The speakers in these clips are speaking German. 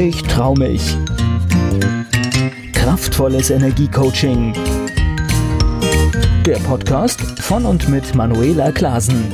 Ich trau mich. Kraftvolles Energiecoaching. Der Podcast von und mit Manuela Klasen.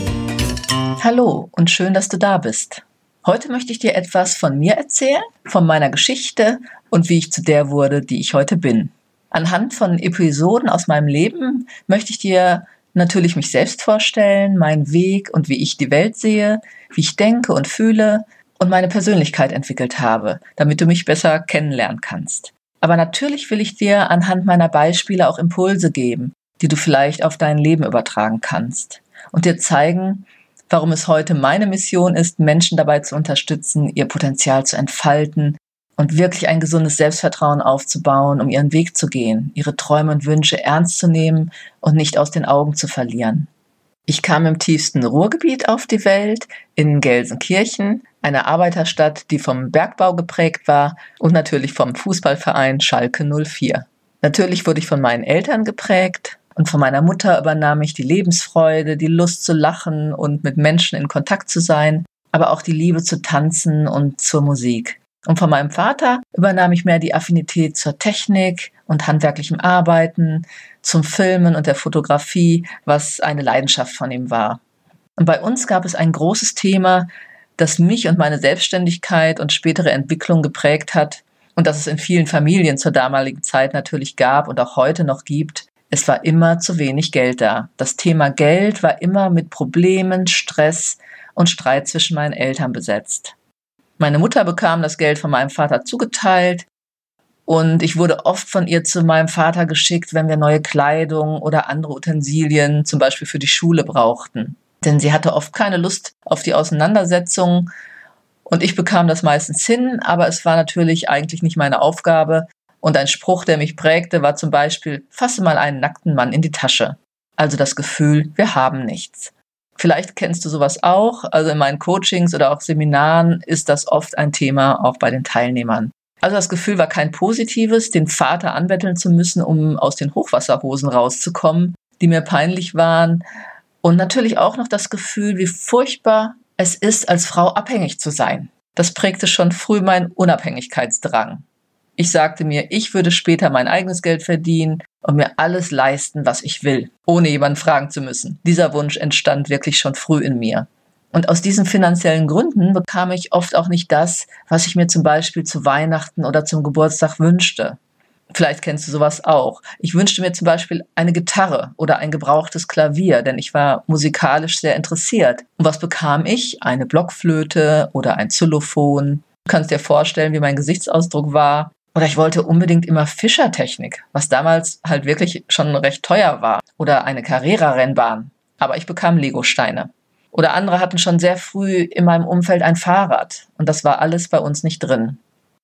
Hallo und schön, dass du da bist. Heute möchte ich dir etwas von mir erzählen, von meiner Geschichte und wie ich zu der wurde, die ich heute bin. Anhand von Episoden aus meinem Leben möchte ich dir natürlich mich selbst vorstellen, meinen Weg und wie ich die Welt sehe, wie ich denke und fühle und meine Persönlichkeit entwickelt habe, damit du mich besser kennenlernen kannst. Aber natürlich will ich dir anhand meiner Beispiele auch Impulse geben, die du vielleicht auf dein Leben übertragen kannst und dir zeigen, warum es heute meine Mission ist, Menschen dabei zu unterstützen, ihr Potenzial zu entfalten und wirklich ein gesundes Selbstvertrauen aufzubauen, um ihren Weg zu gehen, ihre Träume und Wünsche ernst zu nehmen und nicht aus den Augen zu verlieren. Ich kam im tiefsten Ruhrgebiet auf die Welt, in Gelsenkirchen, einer Arbeiterstadt, die vom Bergbau geprägt war und natürlich vom Fußballverein Schalke 04. Natürlich wurde ich von meinen Eltern geprägt und von meiner Mutter übernahm ich die Lebensfreude, die Lust zu lachen und mit Menschen in Kontakt zu sein, aber auch die Liebe zu tanzen und zur Musik. Und von meinem Vater übernahm ich mehr die Affinität zur Technik und handwerklichem Arbeiten, zum Filmen und der Fotografie, was eine Leidenschaft von ihm war. Und bei uns gab es ein großes Thema, das mich und meine Selbstständigkeit und spätere Entwicklung geprägt hat und das es in vielen Familien zur damaligen Zeit natürlich gab und auch heute noch gibt. Es war immer zu wenig Geld da. Das Thema Geld war immer mit Problemen, Stress und Streit zwischen meinen Eltern besetzt. Meine Mutter bekam das Geld von meinem Vater zugeteilt und ich wurde oft von ihr zu meinem Vater geschickt, wenn wir neue Kleidung oder andere Utensilien, zum Beispiel für die Schule, brauchten. Denn sie hatte oft keine Lust auf die Auseinandersetzung und ich bekam das meistens hin, aber es war natürlich eigentlich nicht meine Aufgabe. Und ein Spruch, der mich prägte, war zum Beispiel, fasse mal einen nackten Mann in die Tasche. Also das Gefühl, wir haben nichts. Vielleicht kennst du sowas auch. Also in meinen Coachings oder auch Seminaren ist das oft ein Thema auch bei den Teilnehmern. Also das Gefühl war kein positives, den Vater anbetteln zu müssen, um aus den Hochwasserhosen rauszukommen, die mir peinlich waren. Und natürlich auch noch das Gefühl, wie furchtbar es ist, als Frau abhängig zu sein. Das prägte schon früh meinen Unabhängigkeitsdrang. Ich sagte mir, ich würde später mein eigenes Geld verdienen und mir alles leisten, was ich will, ohne jemanden fragen zu müssen. Dieser Wunsch entstand wirklich schon früh in mir. Und aus diesen finanziellen Gründen bekam ich oft auch nicht das, was ich mir zum Beispiel zu Weihnachten oder zum Geburtstag wünschte. Vielleicht kennst du sowas auch. Ich wünschte mir zum Beispiel eine Gitarre oder ein gebrauchtes Klavier, denn ich war musikalisch sehr interessiert. Und was bekam ich? Eine Blockflöte oder ein Xylophon. Du kannst dir vorstellen, wie mein Gesichtsausdruck war. Oder ich wollte unbedingt immer Fischertechnik, was damals halt wirklich schon recht teuer war. Oder eine Carrera-Rennbahn. Aber ich bekam Legosteine. Oder andere hatten schon sehr früh in meinem Umfeld ein Fahrrad. Und das war alles bei uns nicht drin.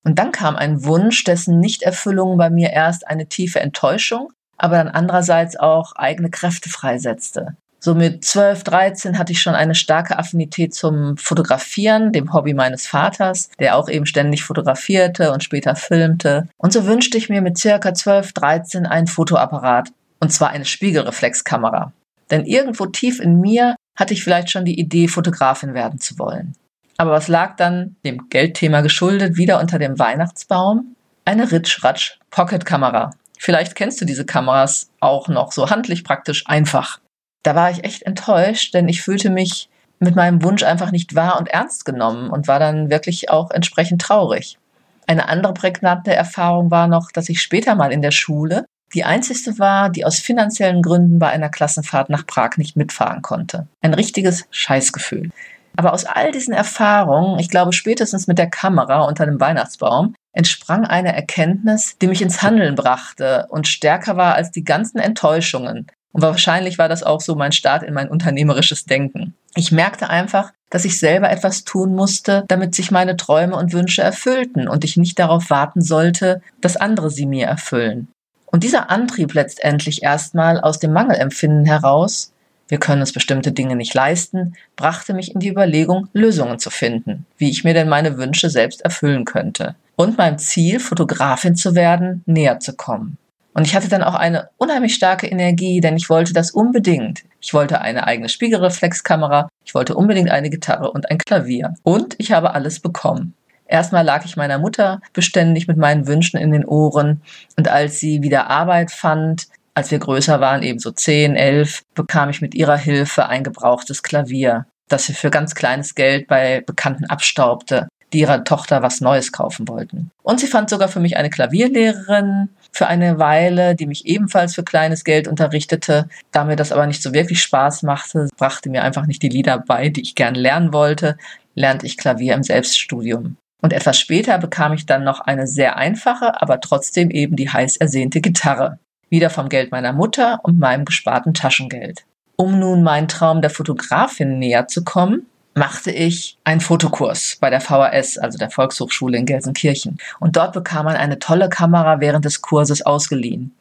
Und dann kam ein Wunsch, dessen Nichterfüllung bei mir erst eine tiefe Enttäuschung, aber dann andererseits auch eigene Kräfte freisetzte. So mit 12, 13 hatte ich schon eine starke Affinität zum Fotografieren, dem Hobby meines Vaters, der auch eben ständig fotografierte und später filmte. Und so wünschte ich mir mit circa 12, 13 einen Fotoapparat, und zwar eine Spiegelreflexkamera. Denn irgendwo tief in mir hatte ich vielleicht schon die Idee, Fotografin werden zu wollen. Aber was lag dann dem Geldthema geschuldet wieder unter dem Weihnachtsbaum? Eine Ritsch-Ratsch Pocket-Kamera. Vielleicht kennst du diese Kameras auch noch, so handlich praktisch einfach da war ich echt enttäuscht, denn ich fühlte mich mit meinem Wunsch einfach nicht wahr und ernst genommen und war dann wirklich auch entsprechend traurig. Eine andere prägnante Erfahrung war noch, dass ich später mal in der Schule die einzigste war, die aus finanziellen Gründen bei einer Klassenfahrt nach Prag nicht mitfahren konnte. Ein richtiges Scheißgefühl. Aber aus all diesen Erfahrungen, ich glaube spätestens mit der Kamera unter dem Weihnachtsbaum, entsprang eine Erkenntnis, die mich ins Handeln brachte und stärker war als die ganzen Enttäuschungen, und wahrscheinlich war das auch so mein Start in mein unternehmerisches Denken. Ich merkte einfach, dass ich selber etwas tun musste, damit sich meine Träume und Wünsche erfüllten und ich nicht darauf warten sollte, dass andere sie mir erfüllen. Und dieser Antrieb letztendlich erstmal aus dem Mangelempfinden heraus, wir können uns bestimmte Dinge nicht leisten, brachte mich in die Überlegung, Lösungen zu finden, wie ich mir denn meine Wünsche selbst erfüllen könnte und meinem Ziel, Fotografin zu werden, näher zu kommen. Und ich hatte dann auch eine unheimlich starke Energie, denn ich wollte das unbedingt. Ich wollte eine eigene Spiegelreflexkamera, ich wollte unbedingt eine Gitarre und ein Klavier. Und ich habe alles bekommen. Erstmal lag ich meiner Mutter beständig mit meinen Wünschen in den Ohren und als sie wieder Arbeit fand, als wir größer waren, eben so zehn, elf, bekam ich mit ihrer Hilfe ein gebrauchtes Klavier, das sie für ganz kleines Geld bei Bekannten abstaubte, die ihrer Tochter was Neues kaufen wollten. Und sie fand sogar für mich eine Klavierlehrerin für eine Weile, die mich ebenfalls für kleines Geld unterrichtete. Da mir das aber nicht so wirklich Spaß machte, brachte mir einfach nicht die Lieder bei, die ich gern lernen wollte, lernte ich Klavier im Selbststudium. Und etwas später bekam ich dann noch eine sehr einfache, aber trotzdem eben die heiß ersehnte Gitarre. Wieder vom Geld meiner Mutter und meinem gesparten Taschengeld. Um nun meinen Traum der Fotografin näher zu kommen, machte ich einen Fotokurs bei der VHS, also der Volkshochschule in Gelsenkirchen. Und dort bekam man eine tolle Kamera während des Kurses ausgeliehen.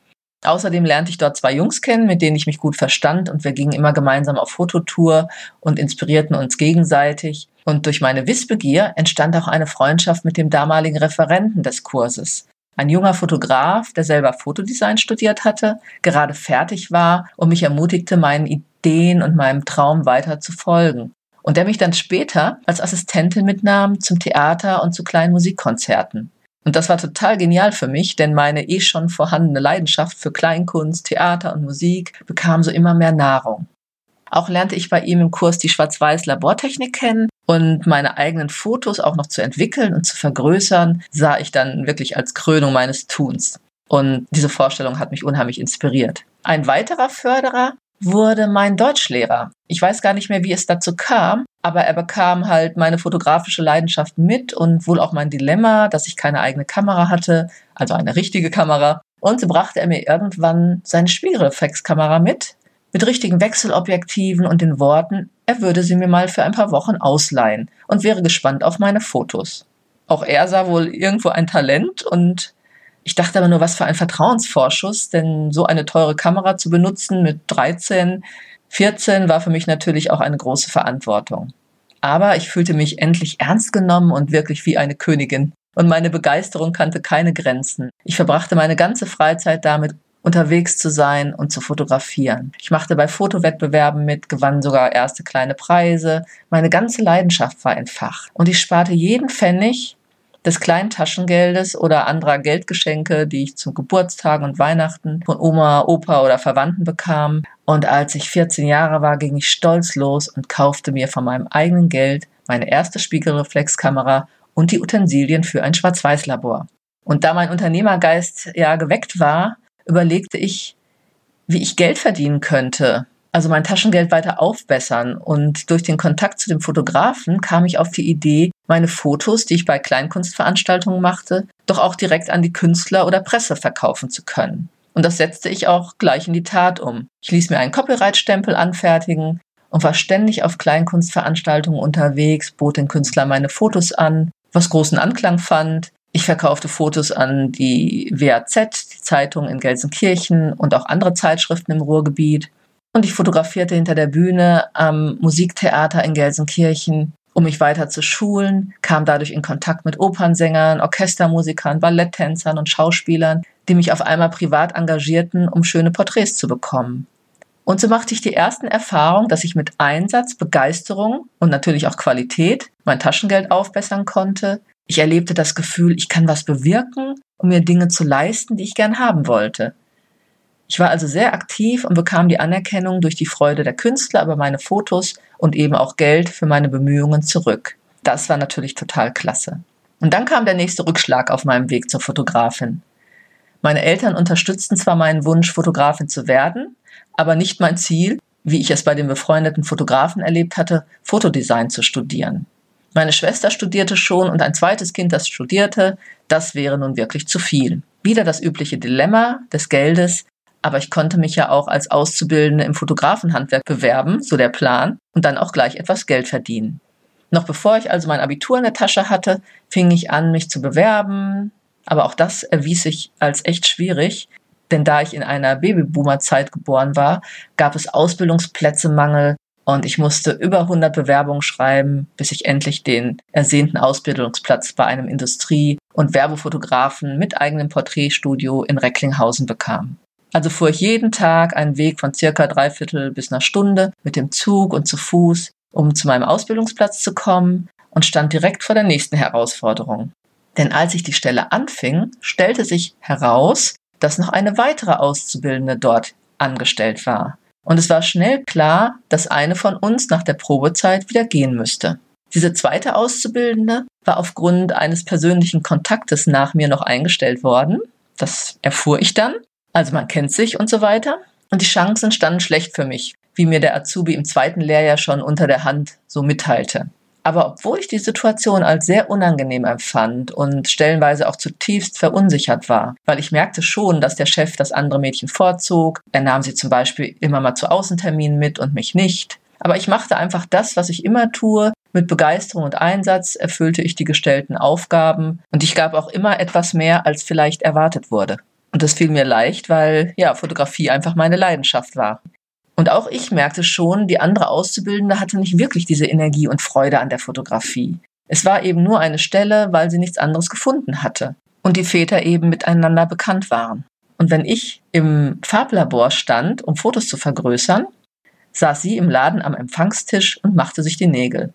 Außerdem lernte ich dort zwei Jungs kennen, mit denen ich mich gut verstand und wir gingen immer gemeinsam auf Fototour und inspirierten uns gegenseitig. Und durch meine Wissbegier entstand auch eine Freundschaft mit dem damaligen Referenten des Kurses. Ein junger Fotograf, der selber Fotodesign studiert hatte, gerade fertig war und mich ermutigte, meinen Ideen und meinem Traum weiter zu folgen und der mich dann später als Assistentin mitnahm zum Theater und zu kleinen Musikkonzerten. Und das war total genial für mich, denn meine eh schon vorhandene Leidenschaft für Kleinkunst, Theater und Musik bekam so immer mehr Nahrung. Auch lernte ich bei ihm im Kurs die Schwarz-Weiß-Labortechnik kennen und meine eigenen Fotos auch noch zu entwickeln und zu vergrößern, sah ich dann wirklich als Krönung meines Tuns. Und diese Vorstellung hat mich unheimlich inspiriert. Ein weiterer Förderer wurde mein Deutschlehrer. Ich weiß gar nicht mehr, wie es dazu kam, aber er bekam halt meine fotografische Leidenschaft mit und wohl auch mein Dilemma, dass ich keine eigene Kamera hatte, also eine richtige Kamera. Und so brachte er mir irgendwann seine Spiegelreflexkamera mit, mit richtigen Wechselobjektiven und den Worten, er würde sie mir mal für ein paar Wochen ausleihen und wäre gespannt auf meine Fotos. Auch er sah wohl irgendwo ein Talent und ich dachte aber nur, was für ein Vertrauensvorschuss, denn so eine teure Kamera zu benutzen mit 13, 14 war für mich natürlich auch eine große Verantwortung. Aber ich fühlte mich endlich ernst genommen und wirklich wie eine Königin. Und meine Begeisterung kannte keine Grenzen. Ich verbrachte meine ganze Freizeit damit, unterwegs zu sein und zu fotografieren. Ich machte bei Fotowettbewerben mit, gewann sogar erste kleine Preise. Meine ganze Leidenschaft war entfacht. Und ich sparte jeden Pfennig des kleinen Taschengeldes oder anderer Geldgeschenke, die ich zu Geburtstagen und Weihnachten von Oma, Opa oder Verwandten bekam. Und als ich 14 Jahre war, ging ich stolz los und kaufte mir von meinem eigenen Geld meine erste Spiegelreflexkamera und die Utensilien für ein Schwarz-Weiß-Labor. Und da mein Unternehmergeist ja geweckt war, überlegte ich, wie ich Geld verdienen könnte also mein Taschengeld weiter aufbessern. Und durch den Kontakt zu dem Fotografen kam ich auf die Idee, meine Fotos, die ich bei Kleinkunstveranstaltungen machte, doch auch direkt an die Künstler oder Presse verkaufen zu können. Und das setzte ich auch gleich in die Tat um. Ich ließ mir einen Copyright-Stempel anfertigen und war ständig auf Kleinkunstveranstaltungen unterwegs, bot den Künstlern meine Fotos an, was großen Anklang fand. Ich verkaufte Fotos an die WAZ, Zeitung in Gelsenkirchen und auch andere Zeitschriften im Ruhrgebiet. Und ich fotografierte hinter der Bühne am Musiktheater in Gelsenkirchen, um mich weiter zu schulen, kam dadurch in Kontakt mit Opernsängern, Orchestermusikern, Balletttänzern und Schauspielern, die mich auf einmal privat engagierten, um schöne Porträts zu bekommen. Und so machte ich die ersten Erfahrungen, dass ich mit Einsatz, Begeisterung und natürlich auch Qualität mein Taschengeld aufbessern konnte. Ich erlebte das Gefühl, ich kann was bewirken, um mir Dinge zu leisten, die ich gern haben wollte. Ich war also sehr aktiv und bekam die Anerkennung durch die Freude der Künstler über meine Fotos und eben auch Geld für meine Bemühungen zurück. Das war natürlich total klasse. Und dann kam der nächste Rückschlag auf meinem Weg zur Fotografin. Meine Eltern unterstützten zwar meinen Wunsch, Fotografin zu werden, aber nicht mein Ziel, wie ich es bei den befreundeten Fotografen erlebt hatte, Fotodesign zu studieren. Meine Schwester studierte schon und ein zweites Kind, das studierte, das wäre nun wirklich zu viel. Wieder das übliche Dilemma des Geldes, aber ich konnte mich ja auch als Auszubildende im Fotografenhandwerk bewerben, so der Plan, und dann auch gleich etwas Geld verdienen. Noch bevor ich also mein Abitur in der Tasche hatte, fing ich an, mich zu bewerben. Aber auch das erwies sich als echt schwierig, denn da ich in einer Babyboomer-Zeit geboren war, gab es Ausbildungsplätzemangel und ich musste über 100 Bewerbungen schreiben, bis ich endlich den ersehnten Ausbildungsplatz bei einem Industrie- und Werbefotografen mit eigenem Porträtstudio in Recklinghausen bekam. Also fuhr ich jeden Tag einen Weg von circa dreiviertel bis einer Stunde mit dem Zug und zu Fuß, um zu meinem Ausbildungsplatz zu kommen. und stand direkt vor der nächsten Herausforderung. Denn als ich die Stelle anfing, stellte sich heraus, dass noch eine weitere Auszubildende dort angestellt war. Und es war schnell klar, dass eine von uns nach der Probezeit wieder gehen müsste. Diese zweite Auszubildende war aufgrund eines persönlichen Kontaktes nach mir noch eingestellt worden. Das erfuhr ich dann. Also man kennt sich und so weiter. Und die Chancen standen schlecht für mich, wie mir der Azubi im zweiten Lehrjahr schon unter der Hand so mitteilte. Aber obwohl ich die Situation als sehr unangenehm empfand und stellenweise auch zutiefst verunsichert war, weil ich merkte schon, dass der Chef das andere Mädchen vorzog, er nahm sie zum Beispiel immer mal zu Außenterminen mit und mich nicht. Aber ich machte einfach das, was ich immer tue. Mit Begeisterung und Einsatz erfüllte ich die gestellten Aufgaben und ich gab auch immer etwas mehr, als vielleicht erwartet wurde. Und das fiel mir leicht, weil ja, Fotografie einfach meine Leidenschaft war. Und auch ich merkte schon, die andere Auszubildende hatte nicht wirklich diese Energie und Freude an der Fotografie. Es war eben nur eine Stelle, weil sie nichts anderes gefunden hatte und die Väter eben miteinander bekannt waren. Und wenn ich im Farblabor stand, um Fotos zu vergrößern, saß sie im Laden am Empfangstisch und machte sich die Nägel.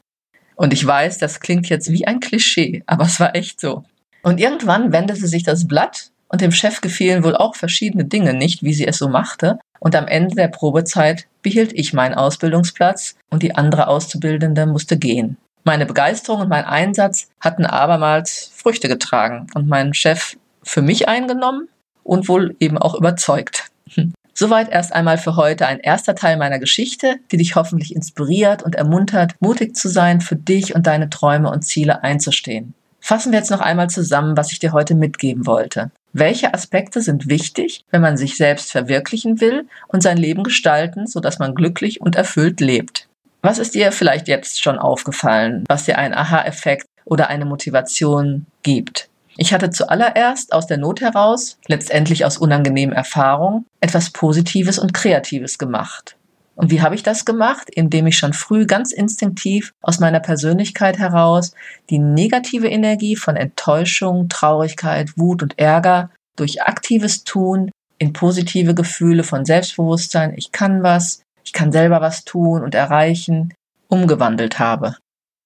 Und ich weiß, das klingt jetzt wie ein Klischee, aber es war echt so. Und irgendwann wendete sich das Blatt und dem Chef gefielen wohl auch verschiedene Dinge nicht, wie sie es so machte, und am Ende der Probezeit behielt ich meinen Ausbildungsplatz und die andere Auszubildende musste gehen. Meine Begeisterung und mein Einsatz hatten abermals Früchte getragen und meinen Chef für mich eingenommen und wohl eben auch überzeugt. Soweit erst einmal für heute ein erster Teil meiner Geschichte, die dich hoffentlich inspiriert und ermuntert, mutig zu sein, für dich und deine Träume und Ziele einzustehen. Fassen wir jetzt noch einmal zusammen, was ich dir heute mitgeben wollte. Welche Aspekte sind wichtig, wenn man sich selbst verwirklichen will und sein Leben gestalten, sodass man glücklich und erfüllt lebt? Was ist dir vielleicht jetzt schon aufgefallen, was dir einen Aha-Effekt oder eine Motivation gibt? Ich hatte zuallererst aus der Not heraus, letztendlich aus unangenehmen Erfahrungen, etwas Positives und Kreatives gemacht. Und wie habe ich das gemacht? Indem ich schon früh ganz instinktiv aus meiner Persönlichkeit heraus die negative Energie von Enttäuschung, Traurigkeit, Wut und Ärger durch aktives Tun in positive Gefühle von Selbstbewusstsein, ich kann was, ich kann selber was tun und erreichen, umgewandelt habe.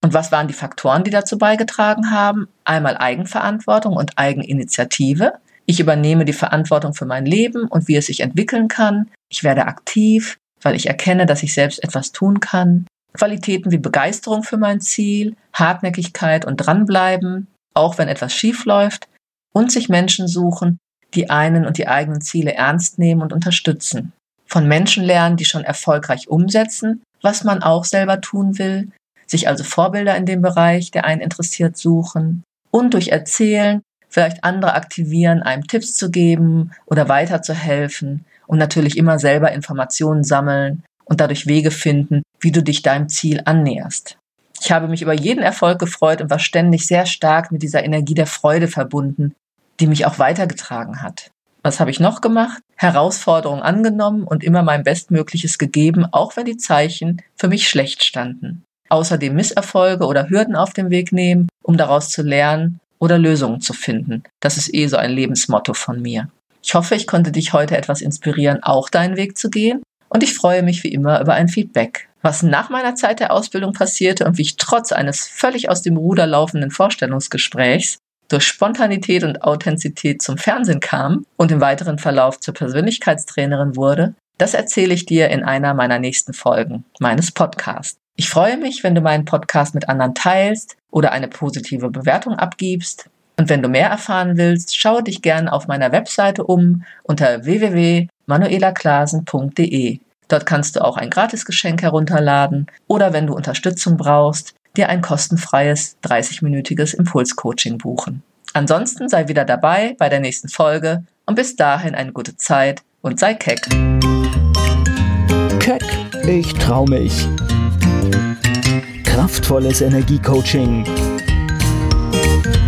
Und was waren die Faktoren, die dazu beigetragen haben? Einmal Eigenverantwortung und Eigeninitiative. Ich übernehme die Verantwortung für mein Leben und wie es sich entwickeln kann. Ich werde aktiv, weil ich erkenne, dass ich selbst etwas tun kann. Qualitäten wie Begeisterung für mein Ziel, Hartnäckigkeit und dranbleiben, auch wenn etwas schief läuft, und sich Menschen suchen, die einen und die eigenen Ziele ernst nehmen und unterstützen. Von Menschen lernen, die schon erfolgreich umsetzen, was man auch selber tun will, sich also Vorbilder in dem Bereich, der einen interessiert, suchen und durch Erzählen vielleicht andere aktivieren, einem Tipps zu geben oder weiterzuhelfen und natürlich immer selber Informationen sammeln und dadurch Wege finden, wie du dich deinem Ziel annäherst. Ich habe mich über jeden Erfolg gefreut und war ständig sehr stark mit dieser Energie der Freude verbunden, die mich auch weitergetragen hat. Was habe ich noch gemacht? Herausforderungen angenommen und immer mein Bestmögliches gegeben, auch wenn die Zeichen für mich schlecht standen. Außerdem Misserfolge oder Hürden auf dem Weg nehmen, um daraus zu lernen oder Lösungen zu finden. Das ist eh so ein Lebensmotto von mir. Ich hoffe, ich konnte dich heute etwas inspirieren, auch deinen Weg zu gehen. Und ich freue mich wie immer über ein Feedback. Was nach meiner Zeit der Ausbildung passierte und wie ich trotz eines völlig aus dem Ruder laufenden Vorstellungsgesprächs durch Spontanität und Authentizität zum Fernsehen kam und im weiteren Verlauf zur Persönlichkeitstrainerin wurde, das erzähle ich dir in einer meiner nächsten Folgen meines Podcasts. Ich freue mich, wenn du meinen Podcast mit anderen teilst oder eine positive Bewertung abgibst. Und wenn du mehr erfahren willst, schaue dich gerne auf meiner Webseite um unter www.manuelaklasen.de. Dort kannst du auch ein Gratisgeschenk herunterladen oder wenn du Unterstützung brauchst, dir ein kostenfreies 30-minütiges Impulscoaching buchen. Ansonsten sei wieder dabei bei der nächsten Folge und bis dahin eine gute Zeit und sei keck. Keck, ich trau mich. Kraftvolles Energiecoaching